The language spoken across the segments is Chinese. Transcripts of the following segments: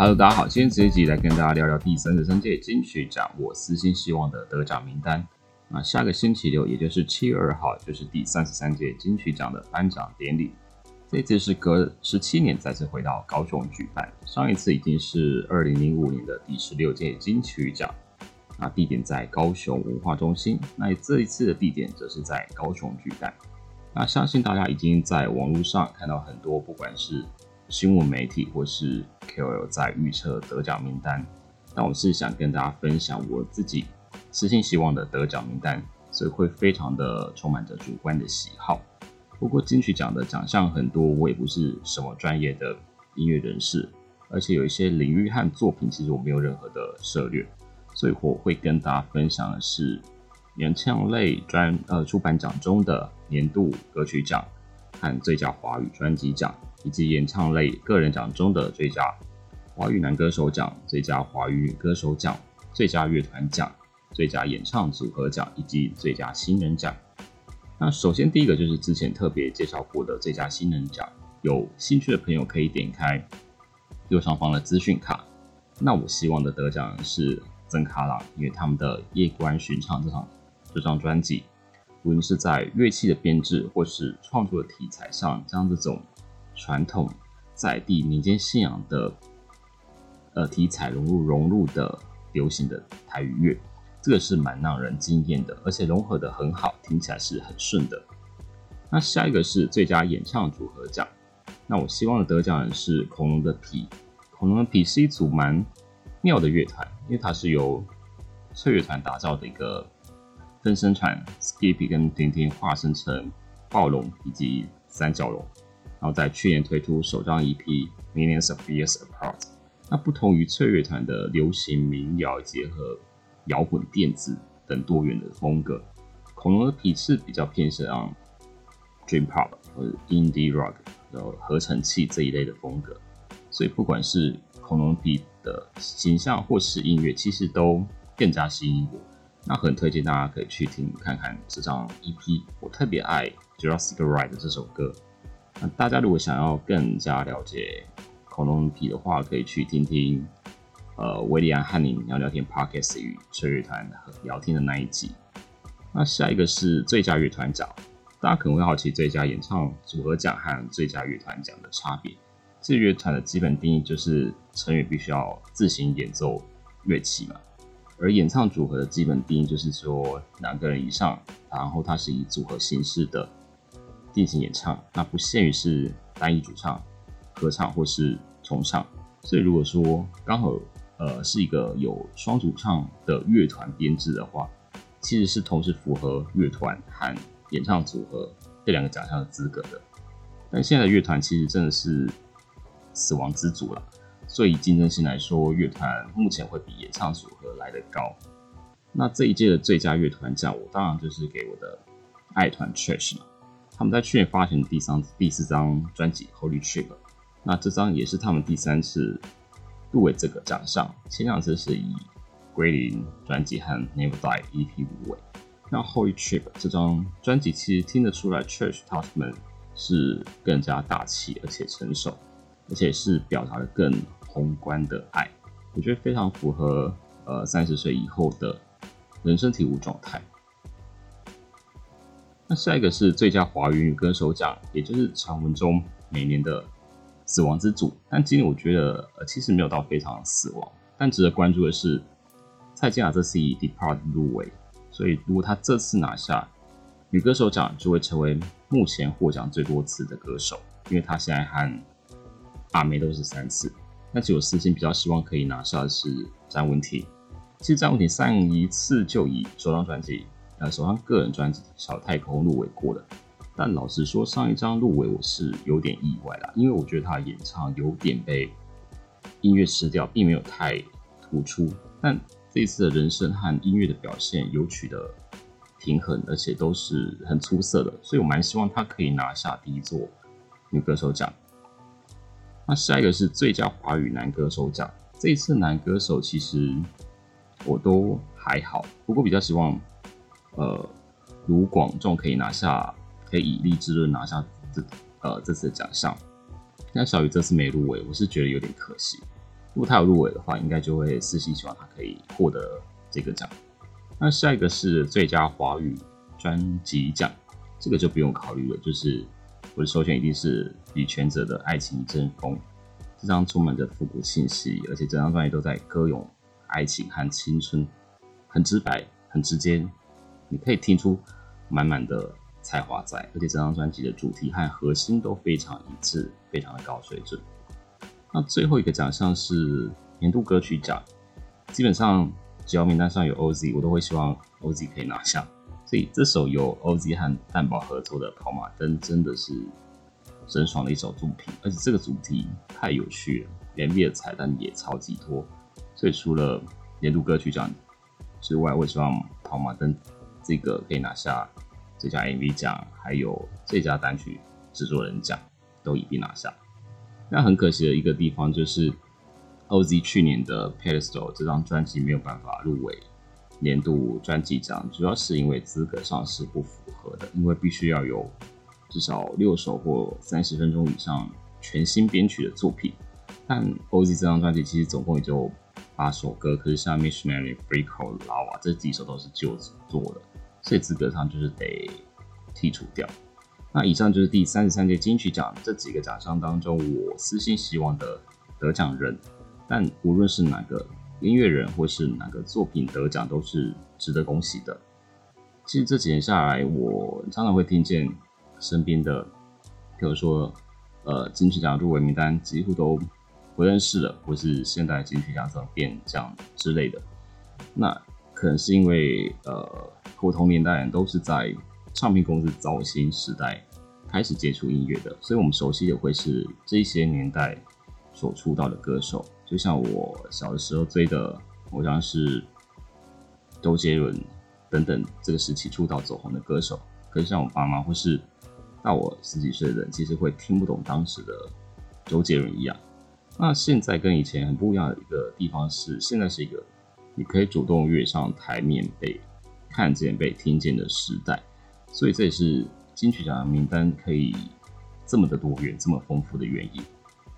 Hello，大家好，今天这一集来跟大家聊聊第三十三届金曲奖我私心希望的得奖名单。那下个星期六，也就是七月二号，就是第三十三届金曲奖的颁奖典礼。这次是隔十七年再次回到高雄举办，上一次已经是二零零五年的第十六届金曲奖。那地点在高雄文化中心，那这一次的地点则是在高雄举办。那相信大家已经在网络上看到很多，不管是新闻媒体或是 KOL 在预测得奖名单，但我是想跟大家分享我自己私心希望的得奖名单，所以会非常的充满着主观的喜好。不过金曲奖的奖项很多，我也不是什么专业的音乐人士，而且有一些领域和作品其实我没有任何的涉略，所以我会跟大家分享的是演唱类专呃出版奖中的年度歌曲奖和最佳华语专辑奖。以及演唱类个人奖中的最佳华语男歌手奖、最佳华语女歌手奖、最佳乐团奖、最佳演唱组合奖以及最佳新人奖。那首先第一个就是之前特别介绍过的最佳新人奖，有兴趣的朋友可以点开右上方的资讯卡。那我希望的得奖人是曾卡朗，因为他们的《夜观寻唱》这场这张专辑，无论是在乐器的编制或是创作的题材上，将这种传统在地民间信仰的呃题材融入融入的流行的台语乐，这个是蛮让人惊艳的，而且融合的很好，听起来是很顺的。那下一个是最佳演唱组合奖，那我希望的得奖人是恐龙的皮。恐龙的皮是一组蛮妙的乐团，因为它是由翠乐团打造的一个分身团，Skippy 跟婷婷化身成暴龙以及三角龙。然后在去年推出首张 EP《Millions of Years Apart》，那不同于翠乐团的流行民谣结合摇滚、电子等多元的风格，恐龙的皮是比较偏向 Dream Pop 或者 Indie Rock，然后合成器这一类的风格。所以不管是恐龙皮的形象或是音乐，其实都更加吸引我。那很推荐大家可以去听看看这张 EP，我特别爱《Jurassic Ride》这首歌。那大家如果想要更加了解恐龙皮的话，可以去听听呃维利安和你聊聊天 Podcast 与吹乐团聊天的那一集。那下一个是最佳乐团奖，大家可能会好奇最佳演唱组合奖和最佳乐团奖的差别。这乐团的基本定义就是成员必须要自行演奏乐器嘛，而演唱组合的基本定义就是说两个人以上，然后它是以组合形式的。进行演唱，那不限于是单一主唱、合唱或是重唱。所以如果说刚好呃是一个有双主唱的乐团编制的话，其实是同时符合乐团和演唱组合这两个奖项的资格的。但现在的乐团其实真的是死亡之组了，所以竞争性来说，乐团目前会比演唱组合来得高。那这一届的最佳乐团奖，我当然就是给我的爱团 Trash 嘛。他们在去年发行的第三、第四张专辑《Holy Trip》，那这张也是他们第三次入围这个奖项。前两次是以《归零》专辑和《Never Die》EP 入围。那《Holy Trip》这张专辑其实听得出来，Church 他们是更加大气而且成熟，而且是表达了更宏观的爱。我觉得非常符合呃三十岁以后的人生体悟状态。那下一个是最佳华语女歌手奖，也就是传闻中每年的死亡之组。但今年我觉得，呃，其实没有到非常死亡。但值得关注的是，蔡健雅这次以《Depart》入围，所以如果她这次拿下女歌手奖，就会成为目前获奖最多次的歌手，因为她现在和阿妹都是三次。但其实我私心比较希望可以拿下的是张文婷。其实张文婷上一次就以首张专辑。呃，首张个人专辑《小太空》入围过的，但老实说，上一张入围我是有点意外啦，因为我觉得他的演唱有点被音乐吃掉，并没有太突出。但这次的人声和音乐的表现有取得平衡，而且都是很出色的，所以我蛮希望他可以拿下第一座女歌手奖。那下一个是最佳华语男歌手奖，这一次男歌手其实我都还好，不过比较希望。呃，卢广仲可以拿下，可以以励志论拿下这呃这次的奖项。那小雨这次没入围，我是觉得有点可惜。如果他有入围的话，应该就会私信希望他可以获得这个奖。那下一个是最佳华语专辑奖，这个就不用考虑了，就是我的首选一定是李全哲的《爱情一阵风》。这张充满着复古气息，而且整张专辑都在歌咏爱情和青春，很直白，很直接，你可以听出满满的才华在。而且这张专辑的主题和核心都非常一致，非常的高水准。那最后一个奖项是年度歌曲奖，基本上只要名单上有 OZ，我都会希望 OZ 可以拿下。所以这首由 OZ 和蛋堡合作的《跑马灯》真的是。真爽的一首作品，而且这个主题太有趣了，MV 的彩蛋也超级多，所以除了年度歌曲奖之外，我希望《跑马灯》这个可以拿下最佳 MV 奖，还有最佳单曲制作人奖都一并拿下。那很可惜的一个地方就是 OZ 去年的《Pedestal》这张专辑没有办法入围年度专辑奖，主要是因为资格上是不符合的，因为必须要有。至少六首或三十分钟以上全新编曲的作品，但 OZ 这张专辑其实总共也就八首歌，可是像《Missionary》《Freako》《Lava》这几首都是旧作的，所以资格上就是得剔除掉。那以上就是第三十三届金曲奖这几个奖项当中，我私心希望的得奖人。但无论是哪个音乐人或是哪个作品得奖，都是值得恭喜的。其实这几年下来，我常常会听见。身边的，比如说，呃，金曲奖入围名单几乎都不认识了，或是现代金曲奖怎么变奖之类的。那可能是因为，呃，不同年代人都是在唱片公司早新时代开始接触音乐的，所以我们熟悉的会是这些年代所出道的歌手。就像我小的时候追的，我像是周杰伦等等这个时期出道走红的歌手。可是像我爸妈或是到我十几岁的人，其实会听不懂当时的周杰伦一样。那现在跟以前很不一样的一个地方是，现在是一个你可以主动跃上台面、被看见、被听见的时代。所以这也是金曲奖的名单可以这么的多元、这么丰富的原因。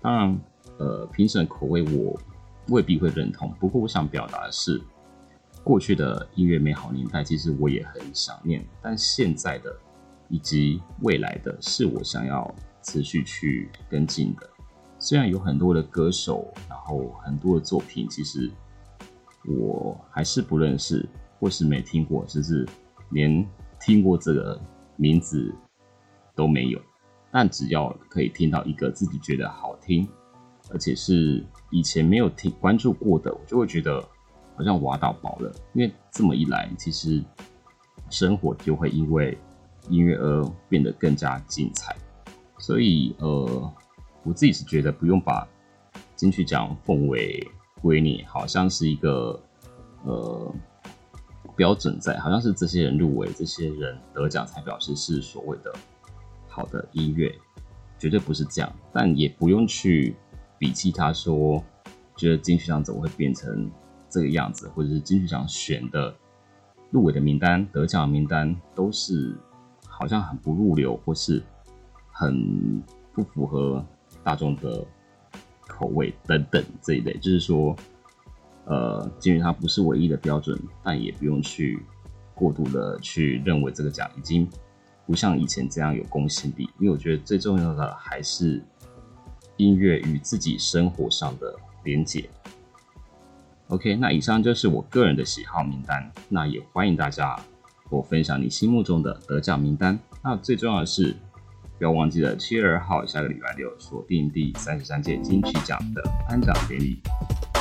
当然，呃，评审口味我未必会认同。不过，我想表达的是，过去的音乐美好年代，其实我也很想念。但现在的。以及未来的是我想要持续去跟进的。虽然有很多的歌手，然后很多的作品，其实我还是不认识，或是没听过，甚至连听过这个名字都没有。但只要可以听到一个自己觉得好听，而且是以前没有听关注过的，我就会觉得好像挖到宝了。因为这么一来，其实生活就会因为。音乐而变得更加精彩，所以呃，我自己是觉得不用把金曲奖奉为圭臬，好像是一个呃标准在，好像是这些人入围、这些人得奖才表示是所谓的好的音乐，绝对不是这样。但也不用去鄙弃他说，觉得金曲奖怎么会变成这个样子，或者是金曲奖选的入围的名单、得奖名单都是。好像很不入流，或是很不符合大众的口味等等这一类，就是说，呃，鉴于它不是唯一的标准，但也不用去过度的去认为这个奖已经不像以前这样有公信力，因为我觉得最重要的还是音乐与自己生活上的连结。OK，那以上就是我个人的喜好名单，那也欢迎大家。我分享你心目中的得奖名单。那最重要的是，不要忘记了七月二号下个礼拜六锁定第三十三届金曲奖的颁奖典礼。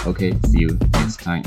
Okay, see you next time.